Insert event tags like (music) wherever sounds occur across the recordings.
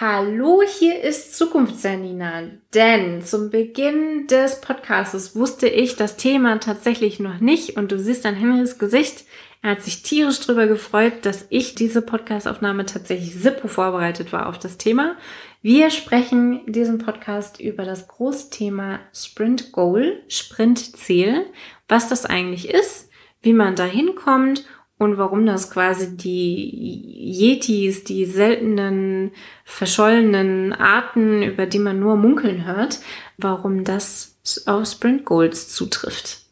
Hallo, hier ist Zukunftsjanina. Denn zum Beginn des Podcasts wusste ich das Thema tatsächlich noch nicht und du siehst an Henrys Gesicht, er hat sich tierisch drüber gefreut, dass ich diese Podcastaufnahme tatsächlich Sippo vorbereitet war auf das Thema. Wir sprechen in diesem Podcast über das Großthema Sprint Goal, Sprintziel, was das eigentlich ist, wie man da hinkommt und warum das quasi die Yetis, die seltenen, verschollenen Arten, über die man nur munkeln hört, warum das auf Sprint Goals zutrifft.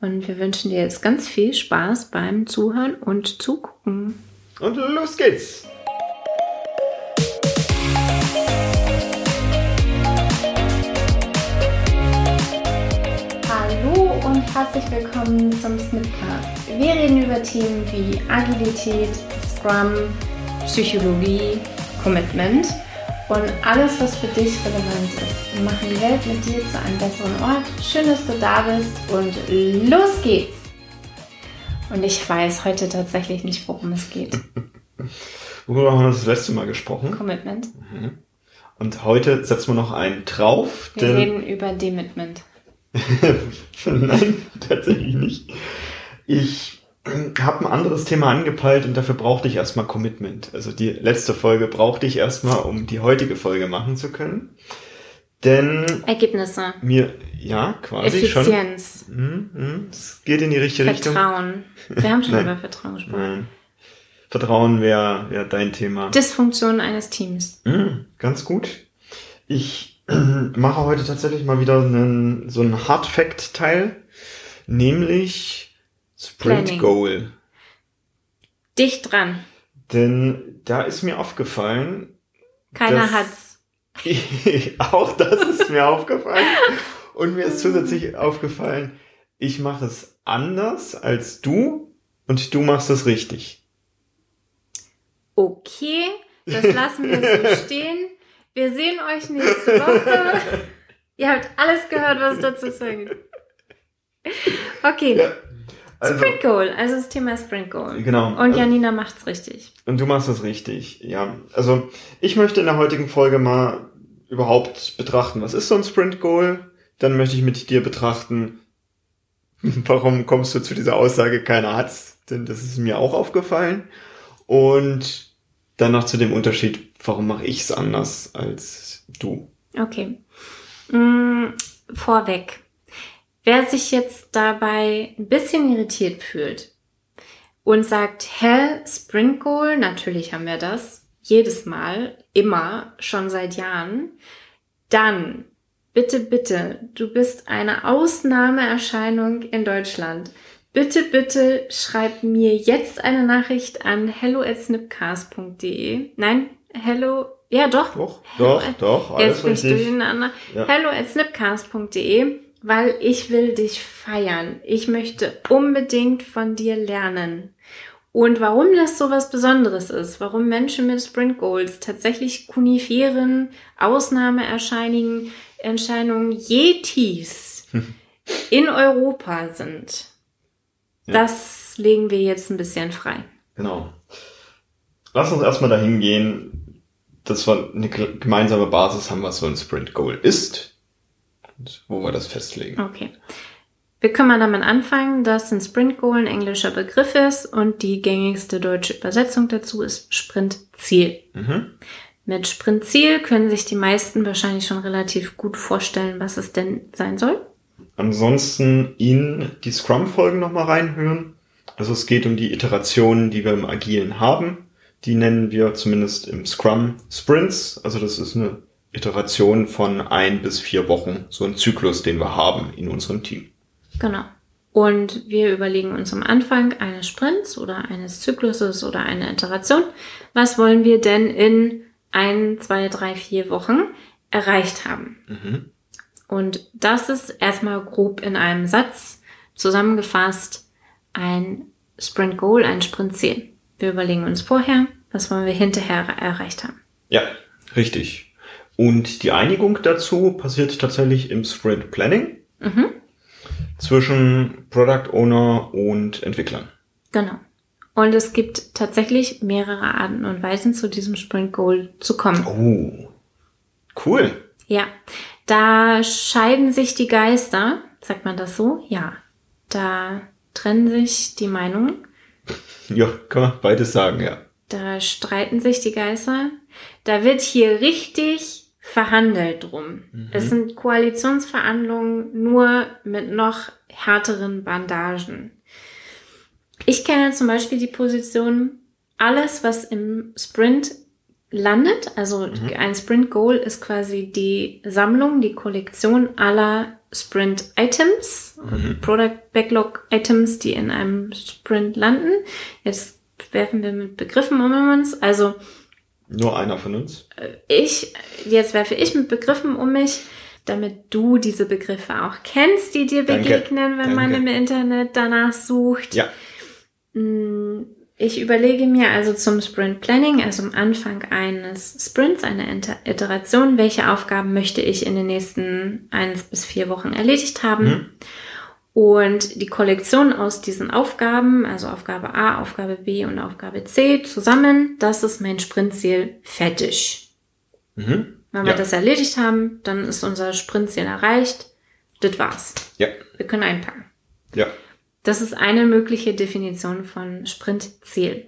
Und wir wünschen dir jetzt ganz viel Spaß beim Zuhören und Zugucken. Und los geht's! Herzlich willkommen zum Snipcast. Wir reden über Themen wie Agilität, Scrum, Psychologie, Commitment und alles, was für dich relevant ist. Wir machen die Welt mit dir zu einem besseren Ort. Schön, dass du da bist und los geht's! Und ich weiß heute tatsächlich nicht, worum es geht. (laughs) Worüber haben wir das letzte Mal gesprochen? Commitment. Mhm. Und heute setzen wir noch einen drauf. Wir reden über Demitment. (laughs) Nein, tatsächlich nicht. Ich habe ein anderes Thema angepeilt und dafür brauchte ich erstmal Commitment. Also die letzte Folge brauchte ich erstmal, um die heutige Folge machen zu können. Denn Ergebnisse. Mir, ja, quasi Effizienz. schon. Effizienz. Hm, es geht in die richtige Vertrauen. Richtung. Wir haben schon über Vertrauen gesprochen. Nein. Vertrauen wäre wär dein Thema. Dysfunktion eines Teams. Hm, ganz gut. Ich mache heute tatsächlich mal wieder einen, so einen Hard Fact Teil, nämlich Sprint Planning. Goal. Dicht dran. Denn da ist mir aufgefallen. Keiner hat's. (laughs) auch das ist mir aufgefallen. Und mir ist zusätzlich aufgefallen, ich mache es anders als du und du machst es richtig. Okay, das lassen wir so (laughs) stehen. Wir sehen euch nächste Woche. Ihr habt alles gehört, was es dazu zu sagen Okay. Ja. Also, Sprint Goal, also das Thema Sprint Goal. Genau. Und also Janina macht's richtig. Und du machst es richtig, ja. Also ich möchte in der heutigen Folge mal überhaupt betrachten, was ist so ein Sprint Goal? Dann möchte ich mit dir betrachten, (laughs) warum kommst du zu dieser Aussage, keiner hat's? Denn das ist mir auch aufgefallen. Und dann noch zu dem Unterschied, warum mache ich es anders als du? Okay. Mm, vorweg. Wer sich jetzt dabei ein bisschen irritiert fühlt und sagt, hä, Sprint Goal, natürlich haben wir das, jedes Mal, immer, schon seit Jahren, dann bitte, bitte, du bist eine Ausnahmeerscheinung in Deutschland. Bitte, bitte schreib mir jetzt eine Nachricht an hello at snipcast.de. Nein, hello, ja doch. Doch, doch, hello, doch, alles Jetzt bin ich durcheinander. Ja. Hello at snipcast.de, weil ich will dich feiern. Ich möchte unbedingt von dir lernen. Und warum das so was Besonderes ist, warum Menschen mit Sprint Goals tatsächlich kuniferen Ausnahmeerscheinungen, Erscheinungen Yetis (laughs) in Europa sind, ja. das legen wir jetzt ein bisschen frei. Genau. Lass uns erstmal dahin gehen, dass wir eine gemeinsame Basis haben, was so ein Sprint Goal ist und wo wir das festlegen. Okay. Wir können mal damit anfangen, dass ein Sprint Goal ein englischer Begriff ist und die gängigste deutsche Übersetzung dazu ist Sprintziel. Mhm. Mit Sprintziel können sich die meisten wahrscheinlich schon relativ gut vorstellen, was es denn sein soll. Ansonsten in die Scrum-Folgen nochmal reinhören. Also es geht um die Iterationen, die wir im Agilen haben. Die nennen wir zumindest im Scrum Sprints. Also das ist eine Iteration von ein bis vier Wochen, so ein Zyklus, den wir haben in unserem Team. Genau. Und wir überlegen uns am Anfang eines Sprints oder eines Zykluses oder einer Iteration, was wollen wir denn in ein, zwei, drei, vier Wochen erreicht haben. Mhm. Und das ist erstmal grob in einem Satz zusammengefasst ein Sprint Goal, ein Sprint Ziel. Wir überlegen uns vorher, was wollen wir hinterher erreicht haben. Ja, richtig. Und die Einigung dazu passiert tatsächlich im Sprint Planning mhm. zwischen Product Owner und Entwicklern. Genau. Und es gibt tatsächlich mehrere Arten und Weisen, zu diesem Sprint Goal zu kommen. Oh, cool. Ja, da scheiden sich die Geister. Sagt man das so? Ja. Da trennen sich die Meinungen. Ja, kann man beides sagen, ja. Da streiten sich die Geister. Da wird hier richtig verhandelt drum. Mhm. Es sind Koalitionsverhandlungen nur mit noch härteren Bandagen. Ich kenne zum Beispiel die Position, alles, was im Sprint landet, also mhm. ein Sprint Goal ist quasi die Sammlung, die Kollektion aller Sprint Items, mhm. Product Backlog Items, die in einem Sprint landen. Jetzt werfen wir mit Begriffen um uns. Also nur einer von uns. Äh, ich, jetzt werfe ich mit Begriffen um mich, damit du diese Begriffe auch kennst, die dir Danke. begegnen, wenn Danke. man im Internet danach sucht. Ja. Mm, ich überlege mir also zum Sprint Planning, also am Anfang eines Sprints, einer Iteration, welche Aufgaben möchte ich in den nächsten eins bis vier Wochen erledigt haben. Mhm. Und die Kollektion aus diesen Aufgaben, also Aufgabe A, Aufgabe B und Aufgabe C zusammen, das ist mein Sprintziel fertig. Mhm. Wenn wir ja. das erledigt haben, dann ist unser Sprintziel erreicht. Das war's. Ja. Wir können einpacken. Ja. Das ist eine mögliche Definition von Sprintziel.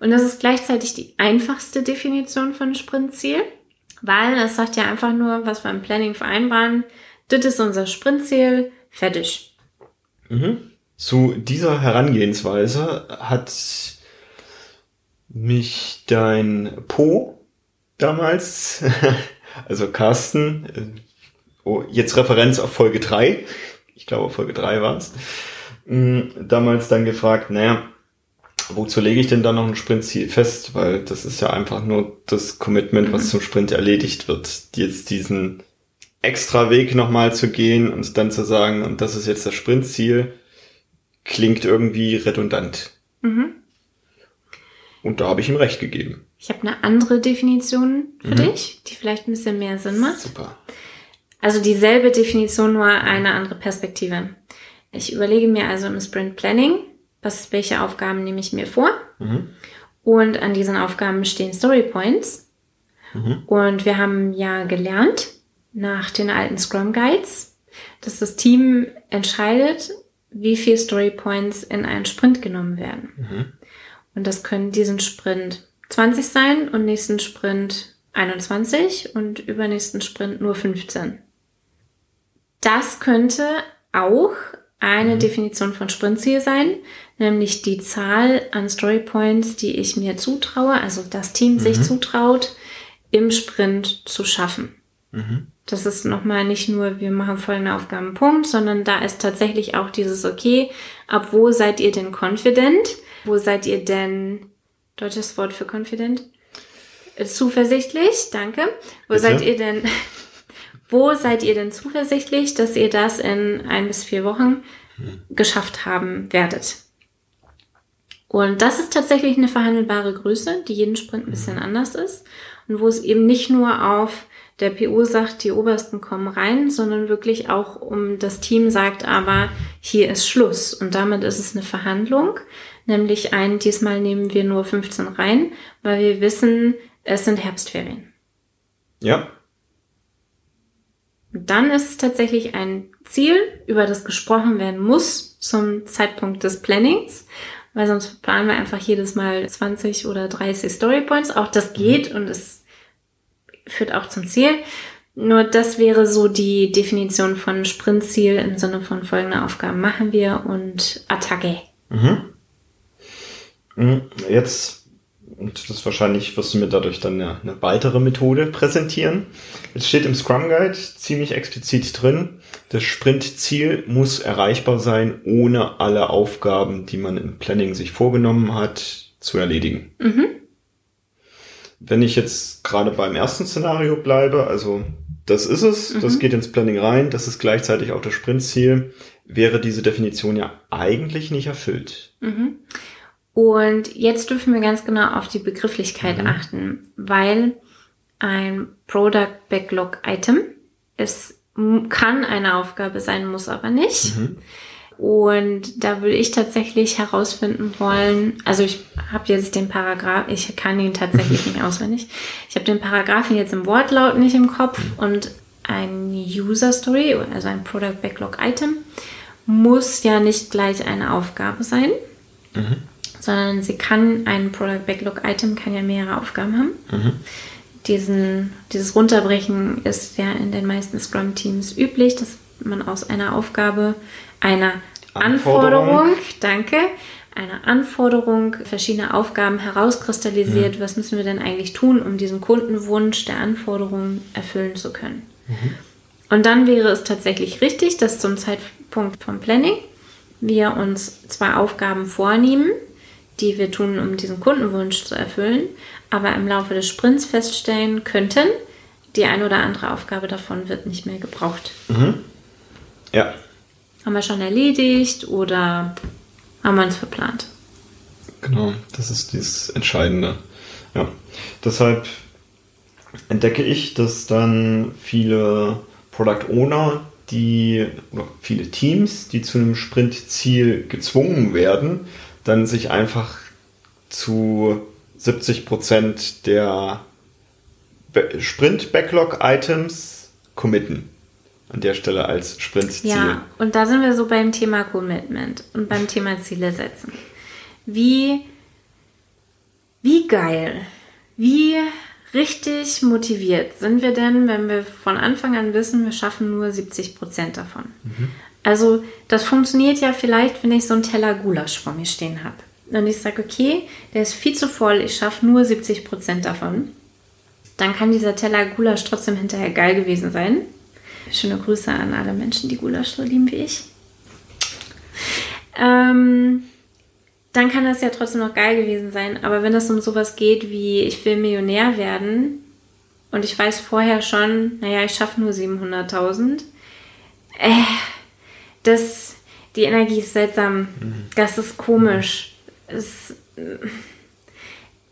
Und das ist gleichzeitig die einfachste Definition von Sprintziel, weil es sagt ja einfach nur, was wir im Planning vereinbaren. Das ist unser Sprintziel, fertig. Mhm. Zu dieser Herangehensweise hat mich dein Po damals, (laughs) also Carsten, äh, oh, jetzt Referenz auf Folge 3, ich glaube Folge 3 war es, damals dann gefragt, naja, wozu lege ich denn da noch ein Sprintziel fest? Weil das ist ja einfach nur das Commitment, was mhm. zum Sprint erledigt wird. Jetzt diesen extra Weg nochmal zu gehen und dann zu sagen, und das ist jetzt das Sprintziel, klingt irgendwie redundant. Mhm. Und da habe ich ihm recht gegeben. Ich habe eine andere Definition für mhm. dich, die vielleicht ein bisschen mehr Sinn macht. Super. Also dieselbe Definition, nur eine andere Perspektive. Ich überlege mir also im Sprint Planning, was, welche Aufgaben nehme ich mir vor. Mhm. Und an diesen Aufgaben stehen Story Points. Mhm. Und wir haben ja gelernt nach den alten Scrum Guides, dass das Team entscheidet, wie viel Story Points in einen Sprint genommen werden. Mhm. Und das können diesen Sprint 20 sein und nächsten Sprint 21 und übernächsten Sprint nur 15. Das könnte auch eine mhm. Definition von Sprintziel sein, nämlich die Zahl an Story Points, die ich mir zutraue, also das Team mhm. sich zutraut, im Sprint zu schaffen. Mhm. Das ist nochmal nicht nur, wir machen folgende Aufgaben, Punkt, sondern da ist tatsächlich auch dieses, okay, ab wo seid ihr denn confident? Wo seid ihr denn, deutsches Wort für confident? Zuversichtlich, danke. Wo Bitte? seid ihr denn wo seid ihr denn zuversichtlich, dass ihr das in ein bis vier Wochen geschafft haben werdet? Und das ist tatsächlich eine verhandelbare Größe, die jeden Sprint ein bisschen anders ist und wo es eben nicht nur auf der PO sagt, die Obersten kommen rein, sondern wirklich auch um das Team sagt, aber hier ist Schluss. Und damit ist es eine Verhandlung, nämlich ein, diesmal nehmen wir nur 15 rein, weil wir wissen, es sind Herbstferien. Ja, dann ist es tatsächlich ein Ziel, über das gesprochen werden muss zum Zeitpunkt des Plannings, weil sonst planen wir einfach jedes Mal 20 oder 30 Storypoints. Auch das geht und es führt auch zum Ziel. Nur das wäre so die Definition von Sprintziel im Sinne von folgende Aufgaben machen wir und Attacke. Mhm. mhm. Jetzt und das wahrscheinlich wirst du mir dadurch dann eine, eine weitere Methode präsentieren. Es steht im Scrum Guide ziemlich explizit drin, das Sprintziel muss erreichbar sein, ohne alle Aufgaben, die man im Planning sich vorgenommen hat, zu erledigen. Mhm. Wenn ich jetzt gerade beim ersten Szenario bleibe, also das ist es, mhm. das geht ins Planning rein, das ist gleichzeitig auch das Sprintziel, wäre diese Definition ja eigentlich nicht erfüllt. Mhm. Und jetzt dürfen wir ganz genau auf die Begrifflichkeit mhm. achten, weil ein Product Backlog Item es kann eine Aufgabe sein, muss aber nicht. Mhm. Und da würde ich tatsächlich herausfinden wollen, also ich habe jetzt den Paragraph, ich kann ihn tatsächlich (laughs) nicht auswendig. Ich habe den Paragraphen jetzt im Wortlaut nicht im Kopf und ein User Story, also ein Product Backlog Item, muss ja nicht gleich eine Aufgabe sein, mhm. Sondern sie kann, ein Product Backlog Item kann ja mehrere Aufgaben haben. Mhm. Diesen, dieses Runterbrechen ist ja in den meisten Scrum-Teams üblich, dass man aus einer Aufgabe, einer Anforderung, Anforderung danke, einer Anforderung verschiedene Aufgaben herauskristallisiert, mhm. was müssen wir denn eigentlich tun, um diesen Kundenwunsch der Anforderung erfüllen zu können. Mhm. Und dann wäre es tatsächlich richtig, dass zum Zeitpunkt vom Planning wir uns zwei Aufgaben vornehmen, die wir tun, um diesen Kundenwunsch zu erfüllen, aber im Laufe des Sprints feststellen könnten, die eine oder andere Aufgabe davon wird nicht mehr gebraucht. Mhm. Ja. Haben wir schon erledigt oder haben wir uns verplant? Genau, das ist das Entscheidende. Ja. Deshalb entdecke ich, dass dann viele Product Owner, die oder viele Teams, die zu einem Sprintziel gezwungen werden, dann sich einfach zu 70 Prozent der Sprint-Backlog-Items committen. An der Stelle als Sprintziel. Ja, und da sind wir so beim Thema Commitment und beim Thema Ziele setzen. Wie, wie geil, wie richtig motiviert sind wir denn, wenn wir von Anfang an wissen, wir schaffen nur 70 Prozent davon? Mhm. Also das funktioniert ja vielleicht, wenn ich so einen Teller Gulasch vor mir stehen habe. Und ich sage, okay, der ist viel zu voll, ich schaffe nur 70 Prozent davon. Dann kann dieser Teller Gulasch trotzdem hinterher geil gewesen sein. Schöne Grüße an alle Menschen, die Gulasch so lieben wie ich. Ähm, dann kann das ja trotzdem noch geil gewesen sein. Aber wenn es um sowas geht wie, ich will Millionär werden und ich weiß vorher schon, naja, ich schaffe nur 700.000, äh, das, die Energie ist seltsam. Mhm. Das ist komisch. Es,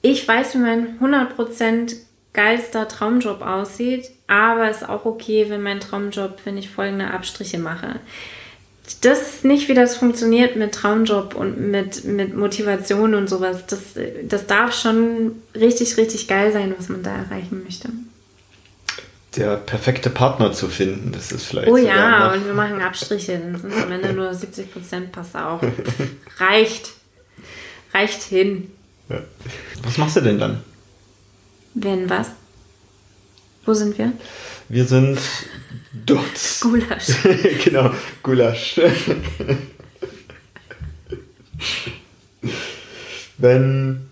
ich weiß, wie mein 100% geilster Traumjob aussieht, aber es ist auch okay, wenn mein Traumjob, wenn ich folgende Abstriche mache. Das ist nicht, wie das funktioniert mit Traumjob und mit, mit Motivation und sowas. Das, das darf schon richtig, richtig geil sein, was man da erreichen möchte. Der perfekte Partner zu finden, das ist vielleicht. Oh ja, und wir machen Abstriche, dann sind es am Ende nur 70 Prozent, passt auch. (laughs) Reicht. Reicht hin. Ja. Was machst du denn dann? Wenn was? Wo sind wir? Wir sind dort. Gulasch. (laughs) genau, Gulasch. (laughs) Wenn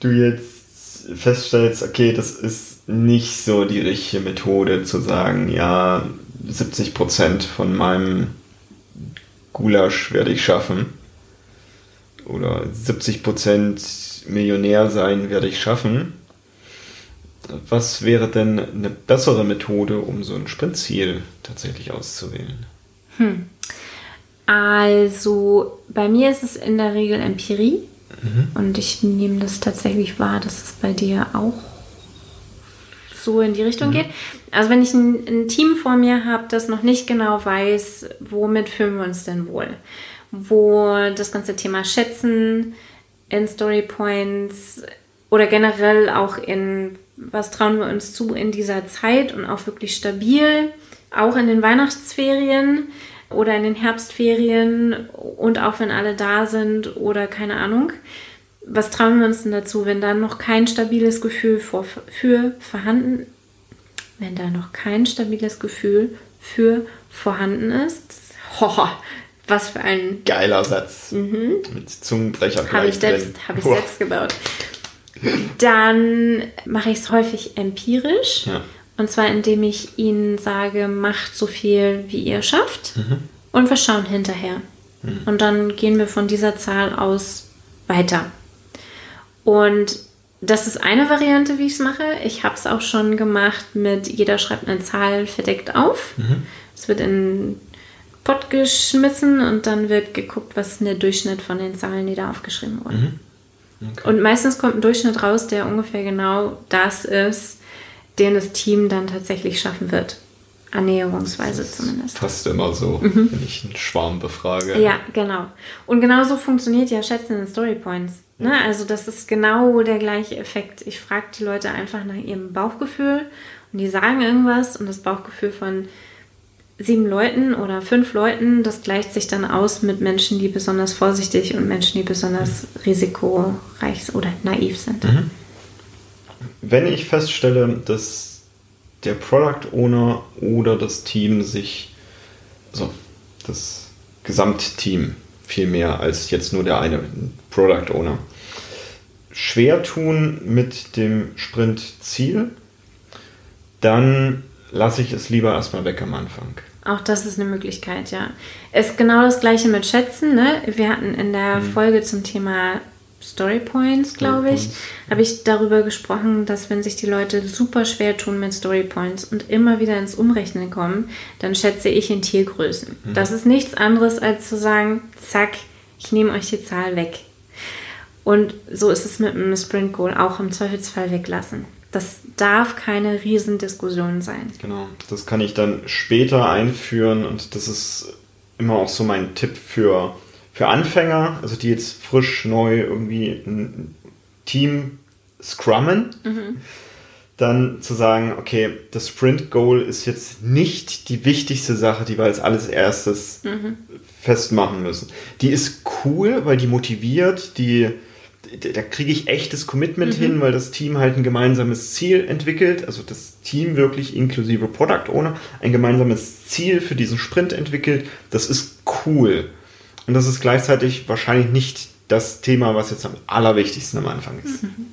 du jetzt feststellst, okay, das ist nicht so die richtige Methode zu sagen, ja, 70% von meinem Gulasch werde ich schaffen. Oder 70% Millionär sein werde ich schaffen was wäre denn eine bessere Methode, um so ein Sprintziel tatsächlich auszuwählen? Hm. Also bei mir ist es in der Regel Empirie mhm. und ich nehme das tatsächlich wahr, dass es bei dir auch so in die Richtung mhm. geht. Also wenn ich ein, ein Team vor mir habe, das noch nicht genau weiß, womit fühlen wir uns denn wohl, wo das ganze Thema Schätzen in Story Points oder generell auch in was trauen wir uns zu in dieser Zeit und auch wirklich stabil, auch in den Weihnachtsferien oder in den Herbstferien und auch wenn alle da sind oder keine Ahnung. Was trauen wir uns denn dazu, wenn da noch kein stabiles Gefühl für, für vorhanden, wenn da noch kein stabiles Gefühl für vorhanden ist? (laughs) Ho, was für ein geiler Satz mhm. mit Zungenbrecher Habe ich selbst, habe ich selbst gebaut. Dann mache ich es häufig empirisch. Ja. Und zwar indem ich ihnen sage, macht so viel, wie ihr schafft. Mhm. Und wir schauen hinterher. Mhm. Und dann gehen wir von dieser Zahl aus weiter. Und das ist eine Variante, wie ich es mache. Ich habe es auch schon gemacht mit, jeder schreibt eine Zahl verdeckt auf. Mhm. Es wird in Pott geschmissen und dann wird geguckt, was ist der Durchschnitt von den Zahlen, die da aufgeschrieben wurden. Mhm. Okay. Und meistens kommt ein Durchschnitt raus, der ungefähr genau das ist, den das Team dann tatsächlich schaffen wird. Annäherungsweise zumindest. Fast immer so, mhm. wenn ich einen Schwarm befrage. Ja, genau. Und genauso funktioniert ja Schätzen in Story Points. Ne? Also das ist genau der gleiche Effekt. Ich frage die Leute einfach nach ihrem Bauchgefühl und die sagen irgendwas und das Bauchgefühl von sieben Leuten oder fünf Leuten, das gleicht sich dann aus mit Menschen, die besonders vorsichtig und Menschen, die besonders risikoreich oder naiv sind. Mhm. Wenn ich feststelle, dass der Product Owner oder das Team sich, also das Gesamtteam viel mehr als jetzt nur der eine Product Owner, schwer tun mit dem Sprint-Ziel, dann lasse ich es lieber erstmal weg am Anfang. Auch das ist eine Möglichkeit, ja. Es ist genau das gleiche mit Schätzen. Ne? Wir hatten in der mhm. Folge zum Thema Story Points, glaube ich, habe ich darüber gesprochen, dass wenn sich die Leute super schwer tun mit Story Points und immer wieder ins Umrechnen kommen, dann schätze ich in Tiergrößen. Mhm. Das ist nichts anderes als zu sagen, zack, ich nehme euch die Zahl weg. Und so ist es mit einem Sprint Goal auch im Zweifelsfall weglassen. Das darf keine Riesendiskussion sein. Genau, das kann ich dann später einführen und das ist immer auch so mein Tipp für, für Anfänger, also die jetzt frisch neu irgendwie ein Team scrummen. Mhm. Dann zu sagen, okay, das Sprint Goal ist jetzt nicht die wichtigste Sache, die wir als alles erstes mhm. festmachen müssen. Die ist cool, weil die motiviert, die da kriege ich echtes Commitment mhm. hin, weil das Team halt ein gemeinsames Ziel entwickelt, also das Team wirklich inklusive Product Owner ein gemeinsames Ziel für diesen Sprint entwickelt. Das ist cool. Und das ist gleichzeitig wahrscheinlich nicht das Thema, was jetzt am allerwichtigsten am Anfang ist. Mhm.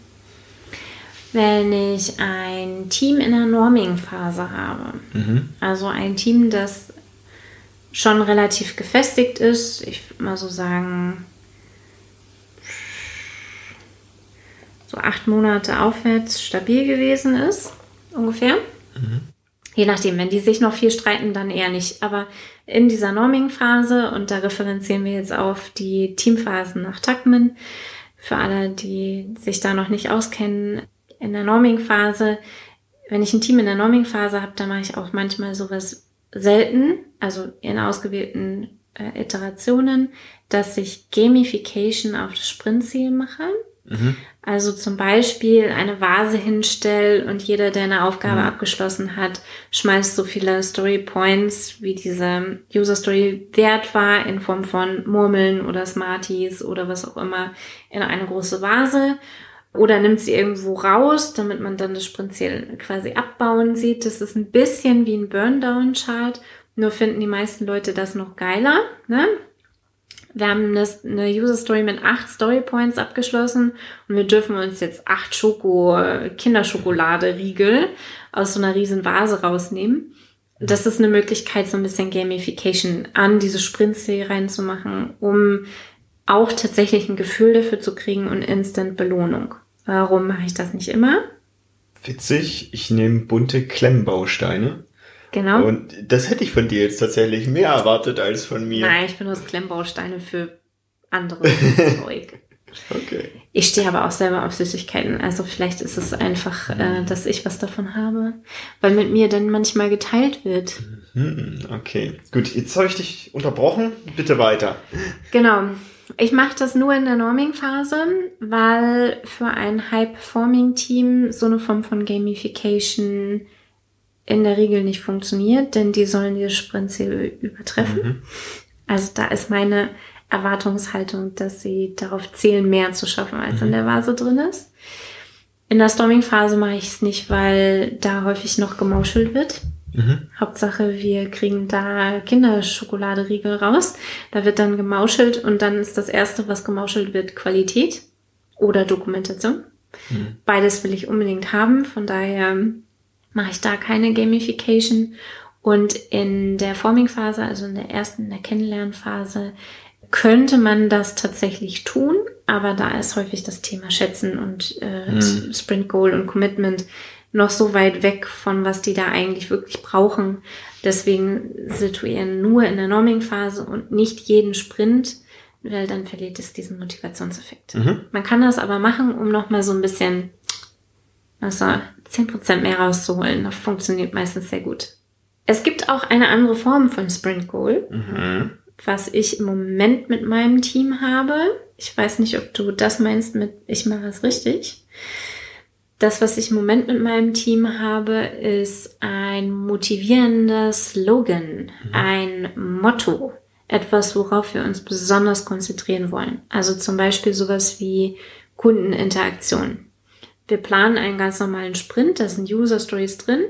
Wenn ich ein Team in der Norming-Phase habe, mhm. also ein Team, das schon relativ gefestigt ist, ich würde mal so sagen, so acht Monate aufwärts stabil gewesen ist, ungefähr. Mhm. Je nachdem, wenn die sich noch viel streiten, dann eher nicht. Aber in dieser Norming-Phase, und da referenzieren wir jetzt auf die Teamphasen nach Tuckman, für alle, die sich da noch nicht auskennen, in der Norming-Phase, wenn ich ein Team in der Norming-Phase habe, dann mache ich auch manchmal sowas selten, also in ausgewählten äh, Iterationen, dass ich Gamification auf das Sprintziel mache. Mhm. Also zum Beispiel eine Vase hinstelle und jeder, der eine Aufgabe mhm. abgeschlossen hat, schmeißt so viele Story Points, wie diese User Story wert war, in Form von Murmeln oder Smarties oder was auch immer, in eine große Vase. Oder nimmt sie irgendwo raus, damit man dann das Sprintziel quasi abbauen sieht. Das ist ein bisschen wie ein Burndown-Chart. Nur finden die meisten Leute das noch geiler. Ne? Wir haben eine, User Story mit acht Story Points abgeschlossen und wir dürfen uns jetzt acht Schoko, Kinderschokolade-Riegel aus so einer riesen Vase rausnehmen. Das ist eine Möglichkeit, so ein bisschen Gamification an diese Sprintserie reinzumachen, um auch tatsächlich ein Gefühl dafür zu kriegen und Instant Belohnung. Warum mache ich das nicht immer? Witzig, ich nehme bunte Klemmbausteine Genau. Und das hätte ich von dir jetzt tatsächlich mehr erwartet als von mir. Nein, ich benutze Klemmbausteine für andere (laughs) Zeug. Okay. Ich stehe aber auch selber auf Süßigkeiten. Also vielleicht ist es einfach, äh, dass ich was davon habe, weil mit mir dann manchmal geteilt wird. Mhm, okay, gut. Jetzt habe ich dich unterbrochen. Bitte weiter. Genau. Ich mache das nur in der Norming-Phase, weil für ein High-Performing-Team so eine Form von Gamification in der Regel nicht funktioniert, denn die sollen ihr Sprintziel übertreffen. Mhm. Also da ist meine Erwartungshaltung, dass sie darauf zählen, mehr zu schaffen, als mhm. in der Vase drin ist. In der Storming-Phase mache ich es nicht, weil da häufig noch gemauschelt wird. Mhm. Hauptsache, wir kriegen da Kinderschokoladeriegel raus. Da wird dann gemauschelt und dann ist das erste, was gemauschelt wird, Qualität oder Dokumentation. Mhm. Beides will ich unbedingt haben. Von daher mache ich da keine Gamification. Und in der Forming-Phase, also in der ersten, in der Kennenlernphase, könnte man das tatsächlich tun, aber da ist häufig das Thema Schätzen und äh, mhm. Sprint Goal und Commitment noch so weit weg von was die da eigentlich wirklich brauchen. Deswegen situieren nur in der Norming-Phase und nicht jeden Sprint, weil dann verliert es diesen Motivationseffekt. Mhm. Man kann das aber machen, um nochmal so ein bisschen also 10% mehr rauszuholen. Das funktioniert meistens sehr gut. Es gibt auch eine andere Form von Sprint Goal, Mhm. was ich im Moment mit meinem Team habe. Ich weiß nicht, ob du das meinst mit ich mache es richtig. Das, was ich im Moment mit meinem Team habe, ist ein motivierender Slogan, ein Motto, etwas, worauf wir uns besonders konzentrieren wollen. Also zum Beispiel sowas wie Kundeninteraktion. Wir planen einen ganz normalen Sprint, da sind User Stories drin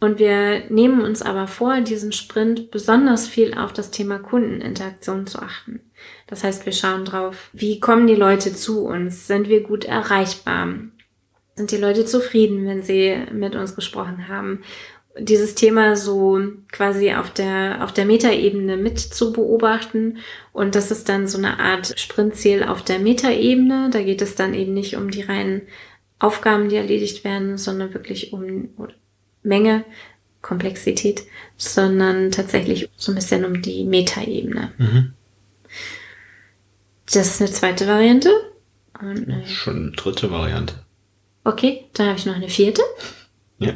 und wir nehmen uns aber vor, diesen Sprint besonders viel auf das Thema Kundeninteraktion zu achten. Das heißt, wir schauen drauf, wie kommen die Leute zu uns? Sind wir gut erreichbar? Sind die Leute zufrieden, wenn sie mit uns gesprochen haben? Dieses Thema so quasi auf der, auf der Metaebene mit zu beobachten. Und das ist dann so eine Art Sprintziel auf der Metaebene. Da geht es dann eben nicht um die reinen Aufgaben, die erledigt werden, sondern wirklich um Menge, Komplexität, sondern tatsächlich so ein bisschen um die Metaebene. Mhm. Das ist eine zweite Variante. Äh, Schon eine dritte Variante. okay, dann habe ich noch eine vierte. Ja.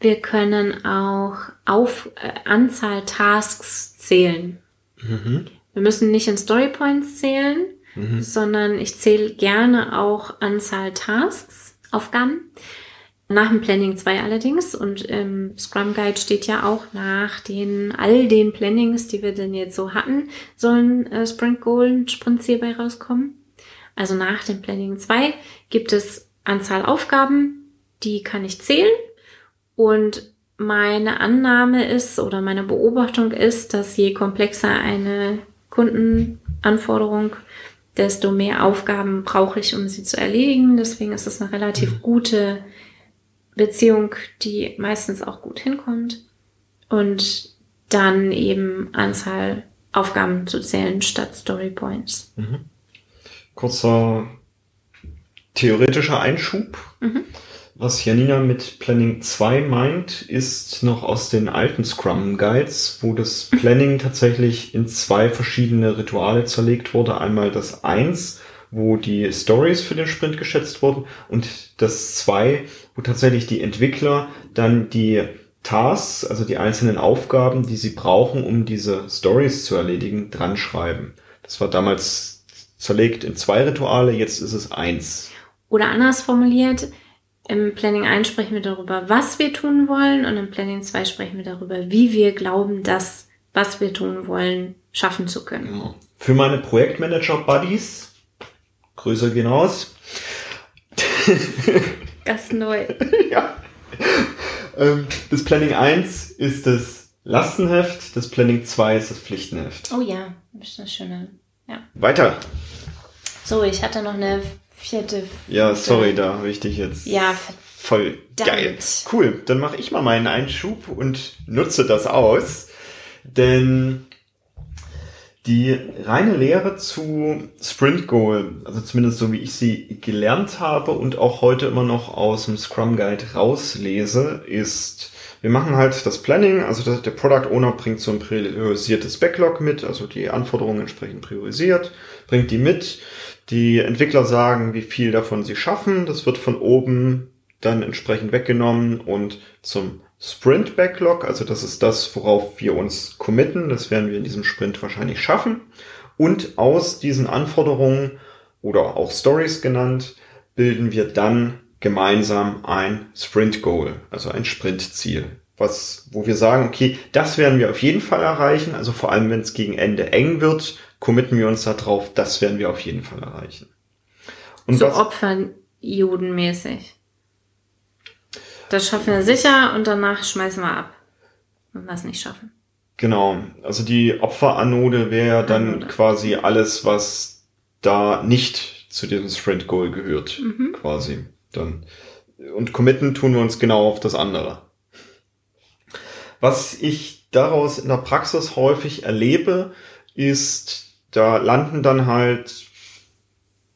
Wir können auch auf äh, Anzahl Tasks zählen. Mhm. Wir müssen nicht in Storypoints zählen, Mhm. sondern ich zähle gerne auch Anzahl Tasks, Aufgaben. Nach dem Planning 2 allerdings und im Scrum Guide steht ja auch nach den all den Plannings, die wir denn jetzt so hatten, sollen äh, Sprint Goal, Sprintziel bei rauskommen. Also nach dem Planning 2 gibt es Anzahl Aufgaben, die kann ich zählen und meine Annahme ist oder meine Beobachtung ist, dass je komplexer eine Kundenanforderung, desto mehr Aufgaben brauche ich, um sie zu erledigen. Deswegen ist es eine relativ gute Beziehung, die meistens auch gut hinkommt. Und dann eben Anzahl Aufgaben zu zählen statt Story Points. Kurzer theoretischer Einschub. Mhm. Was Janina mit Planning 2 meint, ist noch aus den alten Scrum Guides, wo das Planning tatsächlich in zwei verschiedene Rituale zerlegt wurde. Einmal das 1, wo die Stories für den Sprint geschätzt wurden und das 2, wo tatsächlich die Entwickler dann die Tasks, also die einzelnen Aufgaben, die sie brauchen, um diese Stories zu erledigen, dran schreiben. Das war damals zerlegt in zwei Rituale, jetzt ist es eins. Oder anders formuliert, im Planning 1 sprechen wir darüber, was wir tun wollen und im Planning 2 sprechen wir darüber, wie wir glauben, das, was wir tun wollen, schaffen zu können. Genau. Für meine Projektmanager-Buddies, Grüße gehen raus. (laughs) Ganz neu. (laughs) ja. Ähm, Das Planning 1 ist das Lastenheft, das Planning 2 ist das Pflichtenheft. Oh ja, das ist eine schöne. Ja. Weiter. So, ich hatte noch eine vierte. Ja, sorry, da habe ich dich jetzt Ja, voll verdammt. geil. Cool, dann mache ich mal meinen Einschub und nutze das aus, denn die reine Lehre zu Sprint Goal, also zumindest so wie ich sie gelernt habe und auch heute immer noch aus dem Scrum Guide rauslese, ist, wir machen halt das Planning, also der Product Owner bringt so ein priorisiertes Backlog mit, also die Anforderungen entsprechend priorisiert, bringt die mit. Die Entwickler sagen, wie viel davon sie schaffen. Das wird von oben dann entsprechend weggenommen und zum Sprint Backlog, also das ist das, worauf wir uns committen, das werden wir in diesem Sprint wahrscheinlich schaffen. Und aus diesen Anforderungen oder auch Stories genannt, bilden wir dann gemeinsam ein Sprint Goal, also ein Sprintziel. Was, wo wir sagen, okay, das werden wir auf jeden Fall erreichen, also vor allem wenn es gegen Ende eng wird, committen wir uns darauf, das werden wir auf jeden Fall erreichen. Und so was, Opferjudenmäßig. Das schaffen wir sicher und danach schmeißen wir ab. Wenn wir es nicht schaffen. Genau, also die Opferanode wäre dann Anode. quasi alles, was da nicht zu diesem Sprint Goal gehört, Mhm. quasi. Dann. Und committen tun wir uns genau auf das andere. Was ich daraus in der Praxis häufig erlebe, ist, da landen dann halt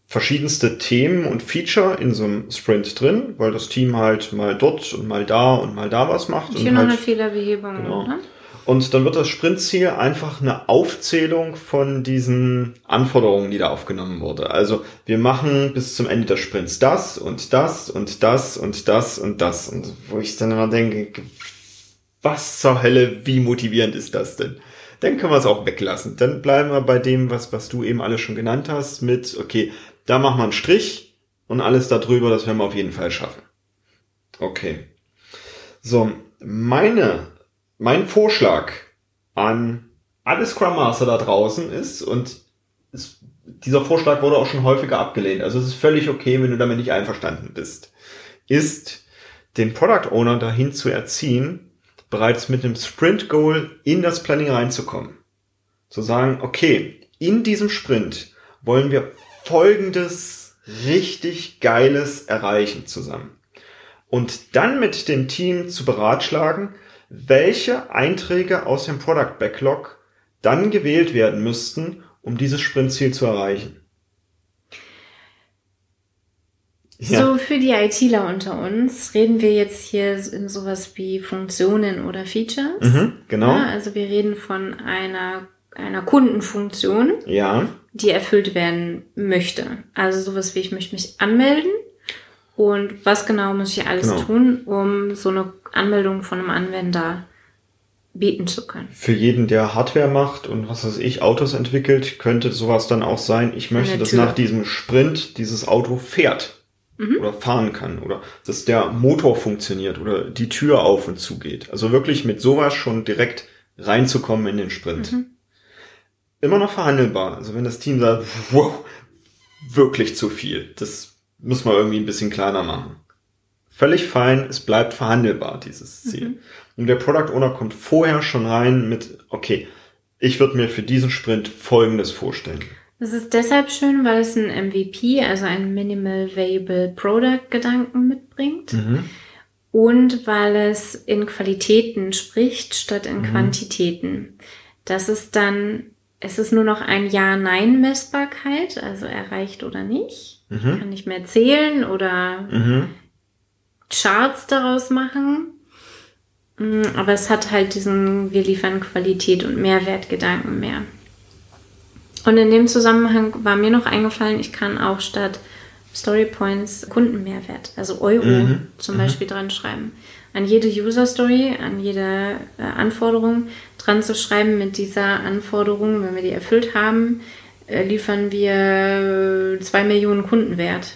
verschiedenste Themen und Feature in so einem Sprint drin, weil das Team halt mal dort und mal da und mal da was macht. Und und hier noch halt eine Fehlerbehebung. Genau. Ne? und dann wird das Sprintziel einfach eine Aufzählung von diesen Anforderungen, die da aufgenommen wurde. Also wir machen bis zum Ende des Sprints das und das und das und das und das. Und wo ich dann immer denke, was zur Hölle, wie motivierend ist das denn? Dann können wir es auch weglassen. Dann bleiben wir bei dem, was, was du eben alles schon genannt hast, mit, okay, da machen wir einen Strich und alles darüber, das werden wir auf jeden Fall schaffen. Okay. So, meine, mein Vorschlag an alle Scrum Master da draußen ist, und es, dieser Vorschlag wurde auch schon häufiger abgelehnt, also es ist völlig okay, wenn du damit nicht einverstanden bist, ist, den Product Owner dahin zu erziehen, bereits mit einem Sprint Goal in das Planning reinzukommen. Zu sagen, okay, in diesem Sprint wollen wir folgendes richtig geiles erreichen zusammen. Und dann mit dem Team zu beratschlagen, welche Einträge aus dem Product Backlog dann gewählt werden müssten, um dieses Sprintziel zu erreichen. Ja. So für die ITler unter uns reden wir jetzt hier in sowas wie Funktionen oder Features. Mhm, genau. Ja, also wir reden von einer, einer Kundenfunktion, ja. die erfüllt werden möchte. Also sowas wie ich möchte mich anmelden und was genau muss ich alles genau. tun, um so eine Anmeldung von einem Anwender bieten zu können. Für jeden, der Hardware macht und was weiß ich, Autos entwickelt, könnte sowas dann auch sein, ich möchte, dass nach diesem Sprint dieses Auto fährt mhm. oder fahren kann oder dass der Motor funktioniert oder die Tür auf und zu geht. Also wirklich mit sowas schon direkt reinzukommen in den Sprint. Mhm. Immer noch verhandelbar. Also wenn das Team sagt, wow, wirklich zu viel. Das muss man irgendwie ein bisschen kleiner machen. Völlig fein, es bleibt verhandelbar, dieses Ziel. Mhm. Und der Product Owner kommt vorher schon rein mit, okay, ich würde mir für diesen Sprint Folgendes vorstellen. Das ist deshalb schön, weil es ein MVP, also ein Minimal Viable Product Gedanken mitbringt. Mhm. Und weil es in Qualitäten spricht, statt in mhm. Quantitäten. Das ist dann, es ist nur noch ein Ja-Nein-Messbarkeit, also erreicht oder nicht. Mhm. Kann ich mehr zählen oder mhm. Charts daraus machen. Mm, aber es hat halt diesen, wir liefern Qualität und Mehrwertgedanken mehr. Und in dem Zusammenhang war mir noch eingefallen, ich kann auch statt Story Points Kundenmehrwert, also Euro mhm. zum mhm. Beispiel dran schreiben. An jede User Story, an jede äh, Anforderung dran zu schreiben mit dieser Anforderung, wenn wir die erfüllt haben, äh, liefern wir zwei Millionen Kundenwert.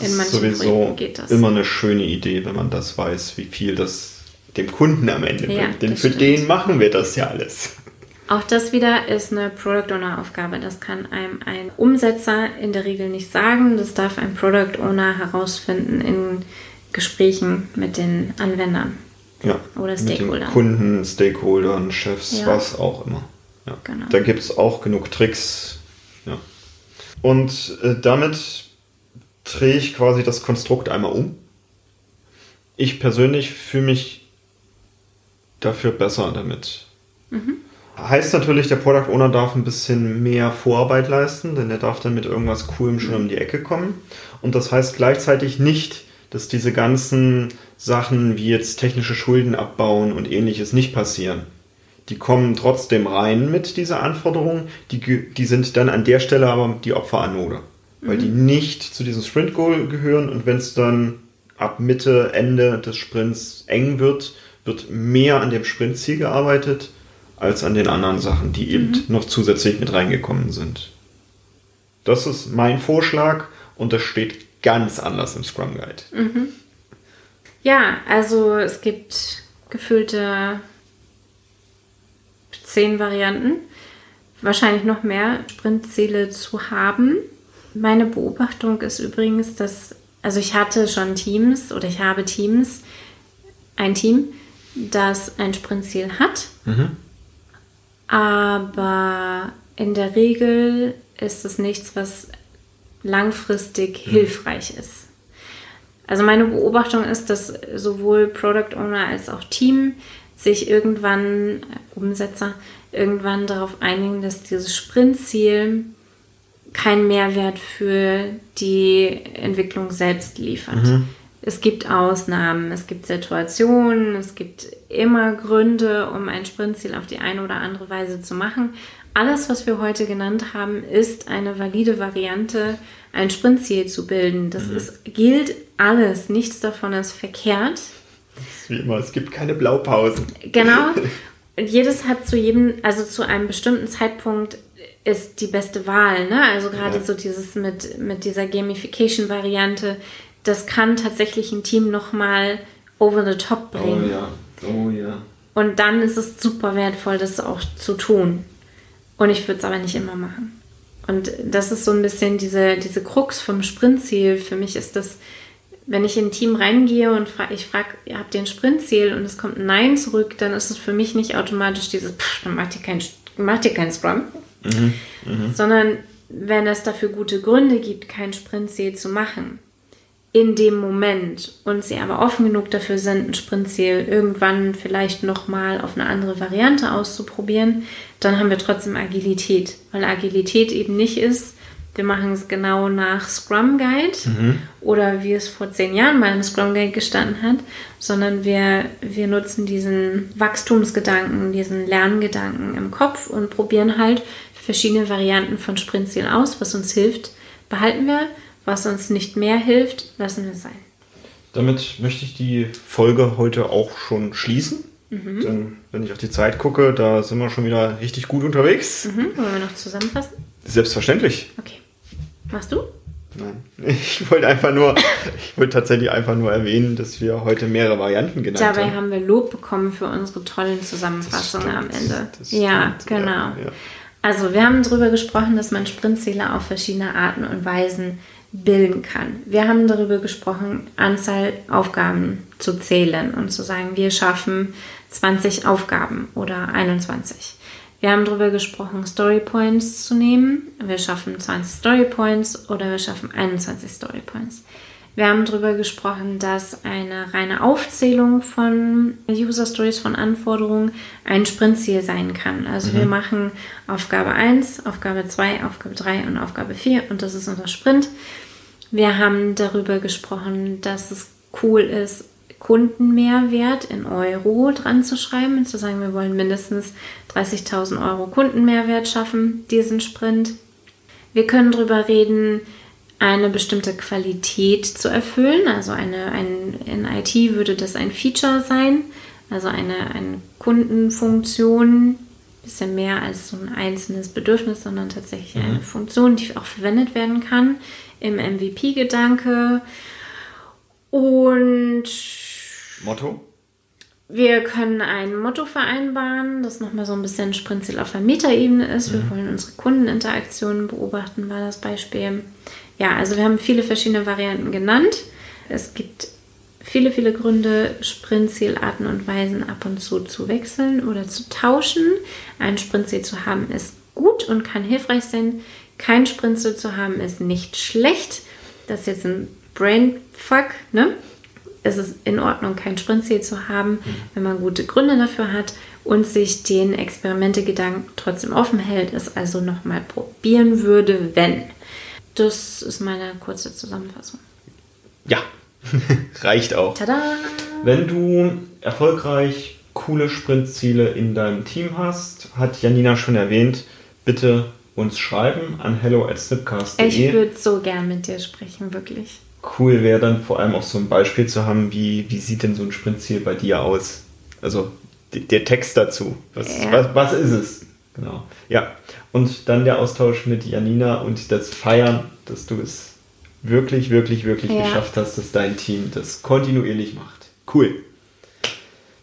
In manchen sowieso geht das. immer eine schöne Idee, wenn man das weiß, wie viel das dem Kunden am Ende ja, bringt. Denn für stimmt. den machen wir das ja alles. Auch das wieder ist eine Product Owner Aufgabe. Das kann einem ein Umsetzer in der Regel nicht sagen. Das darf ein Product Owner herausfinden in Gesprächen mit den Anwendern. Ja. Oder Stakeholdern. Mit den Kunden, Stakeholdern, Chefs, ja. was auch immer. Ja. Genau. Da gibt es auch genug Tricks. Ja. Und äh, damit drehe ich quasi das Konstrukt einmal um. Ich persönlich fühle mich dafür besser damit. Mhm. Heißt natürlich, der Product Owner darf ein bisschen mehr Vorarbeit leisten, denn er darf dann mit irgendwas Coolem schon um die Ecke kommen. Und das heißt gleichzeitig nicht, dass diese ganzen Sachen wie jetzt technische Schulden abbauen und ähnliches nicht passieren. Die kommen trotzdem rein mit dieser Anforderung, die, die sind dann an der Stelle aber die Opferanode, weil mhm. die nicht zu diesem Sprint Goal gehören und wenn es dann ab Mitte, Ende des Sprints eng wird, wird mehr an dem Sprintziel gearbeitet als an den anderen Sachen, die eben mhm. noch zusätzlich mit reingekommen sind. Das ist mein Vorschlag und das steht ganz anders im Scrum Guide. Mhm. Ja, also es gibt gefüllte zehn Varianten, wahrscheinlich noch mehr Sprintziele zu haben. Meine Beobachtung ist übrigens, dass, also ich hatte schon Teams oder ich habe Teams, ein Team, das ein Sprintziel hat. Mhm aber in der Regel ist es nichts, was langfristig mhm. hilfreich ist. Also meine Beobachtung ist, dass sowohl Product Owner als auch Team sich irgendwann, Umsetzer, irgendwann darauf einigen, dass dieses Sprintziel keinen Mehrwert für die Entwicklung selbst liefert. Mhm. Es gibt Ausnahmen, es gibt Situationen, es gibt immer Gründe, um ein Sprintziel auf die eine oder andere Weise zu machen. Alles, was wir heute genannt haben, ist eine valide Variante, ein Sprintziel zu bilden. Das mhm. ist, gilt alles. Nichts davon ist verkehrt. Wie immer, es gibt keine Blaupausen. Genau. (laughs) Und jedes hat zu jedem, also zu einem bestimmten Zeitpunkt ist die beste Wahl. Ne? Also gerade ja. so dieses mit, mit dieser Gamification-Variante, das kann tatsächlich ein Team nochmal over the top bringen. Oh ja, oh ja. Und dann ist es super wertvoll, das auch zu tun. Und ich würde es aber nicht immer machen. Und das ist so ein bisschen diese, diese Krux vom Sprintziel. Für mich ist das, wenn ich in ein Team reingehe und fra ich frage, ihr habt ihr ein Sprintziel und es kommt ein Nein zurück, dann ist es für mich nicht automatisch dieses, pff, dann macht ihr kein, macht ihr kein Scrum. Mhm, mh. Sondern wenn es dafür gute Gründe gibt, kein Sprintziel zu machen, in dem Moment und sie aber offen genug dafür sind, ein Sprintziel irgendwann vielleicht nochmal auf eine andere Variante auszuprobieren, dann haben wir trotzdem Agilität. Weil Agilität eben nicht ist, wir machen es genau nach Scrum Guide mhm. oder wie es vor zehn Jahren mal im Scrum Guide gestanden hat, sondern wir, wir nutzen diesen Wachstumsgedanken, diesen Lerngedanken im Kopf und probieren halt verschiedene Varianten von Sprintziel aus, was uns hilft, behalten wir was uns nicht mehr hilft, lassen wir sein. Damit möchte ich die Folge heute auch schon schließen. Mhm. Denn wenn ich auf die Zeit gucke, da sind wir schon wieder richtig gut unterwegs. Mhm. Wollen wir noch zusammenfassen? Selbstverständlich. Okay. Machst du? Nein. Ich wollte einfach nur, ich wollte tatsächlich einfach nur erwähnen, dass wir heute mehrere Varianten genannt Dabei haben. Dabei haben wir Lob bekommen für unsere tollen Zusammenfassungen am Ende. ja, genau. Ja, ja. Also wir haben darüber gesprochen, dass man Sprintziele auf verschiedene Arten und Weisen bilden kann. Wir haben darüber gesprochen, Anzahl Aufgaben zu zählen und zu sagen, wir schaffen 20 Aufgaben oder 21. Wir haben darüber gesprochen, Story Points zu nehmen. Wir schaffen 20 Story Points oder wir schaffen 21 Story Points. Wir haben darüber gesprochen, dass eine reine Aufzählung von User Stories, von Anforderungen ein Sprintziel sein kann. Also mhm. wir machen Aufgabe 1, Aufgabe 2, Aufgabe 3 und Aufgabe 4 und das ist unser Sprint. Wir haben darüber gesprochen, dass es cool ist, Kundenmehrwert in Euro dran zu schreiben und zu sagen, wir wollen mindestens 30.000 Euro Kundenmehrwert schaffen, diesen Sprint. Wir können darüber reden, eine bestimmte Qualität zu erfüllen. Also eine, ein, in IT würde das ein Feature sein, also eine, eine Kundenfunktion, bisschen mehr als so ein einzelnes Bedürfnis, sondern tatsächlich mhm. eine Funktion, die auch verwendet werden kann im MVP-Gedanke. Und Motto? Wir können ein Motto vereinbaren, das nochmal so ein bisschen Sprintziel auf der Metaebene ist. Wir mhm. wollen unsere Kundeninteraktionen beobachten, war das Beispiel. Ja, also wir haben viele verschiedene Varianten genannt. Es gibt viele, viele Gründe, Sprintzielarten und Weisen ab und zu zu wechseln oder zu tauschen. Ein Sprintziel zu haben ist gut und kann hilfreich sein. Kein Sprintziel zu haben ist nicht schlecht. Das ist jetzt ein Brainfuck, ne? Es ist in Ordnung, kein Sprintziel zu haben, wenn man gute Gründe dafür hat und sich den Experimente-Gedanken trotzdem offen hält, es also nochmal probieren würde, wenn. Das ist meine kurze Zusammenfassung. Ja, (laughs) reicht auch. Tada! Wenn du erfolgreich coole Sprintziele in deinem Team hast, hat Janina schon erwähnt, bitte uns schreiben an hello@snipcast.de. Ich würde so gern mit dir sprechen, wirklich. Cool wäre dann vor allem auch so ein Beispiel zu haben, wie, wie sieht denn so ein Sprintziel bei dir aus? Also der Text dazu. Was, ja. was, was ist es? Genau. Ja. Und dann der Austausch mit Janina und das Feiern, dass du es wirklich, wirklich, wirklich ja. geschafft hast, dass dein Team das kontinuierlich macht. Cool.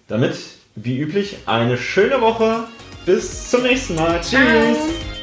Damit, wie üblich, eine schöne Woche. Bis zum nächsten Mal. Tschüss. Bye.